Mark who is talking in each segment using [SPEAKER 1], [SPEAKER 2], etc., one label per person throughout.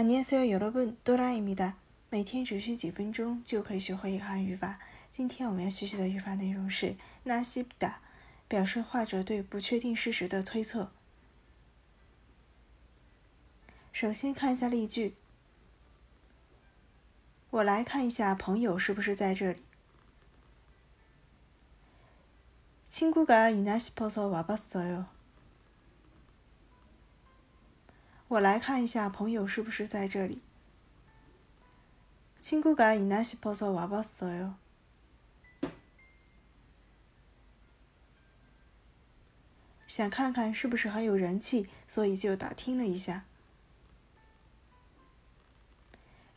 [SPEAKER 1] 안녕하세요여러분多拉伊米达。每天只需几分钟就可以学会一个韩语法。今天我们要学习的语法内容是나싶 다， 表示画者对不确定事实的推测。首先看一下例句。 我来看一下朋友是不是在这里。친구가있나싶어서와봤어 요。 我来看一下朋友是不是在这里。친구가있나싶어서와봤어 요。 想看看是不是很有人气，所以就打听了一下。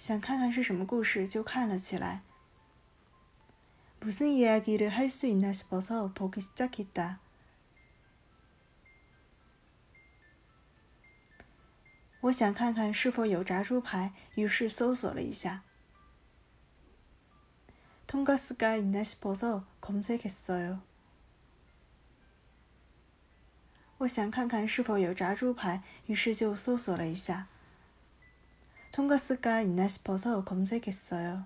[SPEAKER 1] 想看看是什么故事，就看了起来。무슨이야기를할수있나싶어서보기시작했다我想看看是否有炸猪排，于是搜索了一下。통가스가있나싶어서검색했어 요。 我想看看是否有炸猪排，于是就搜索了一下。 통가스가있나싶어서검색했어 요。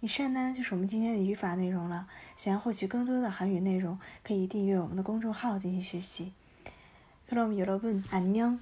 [SPEAKER 1] 以上呢就是我们今天的语法内容了。想要获取更多的韩语内容，可以订阅我们的公众号进行学习。그럼여러분안녕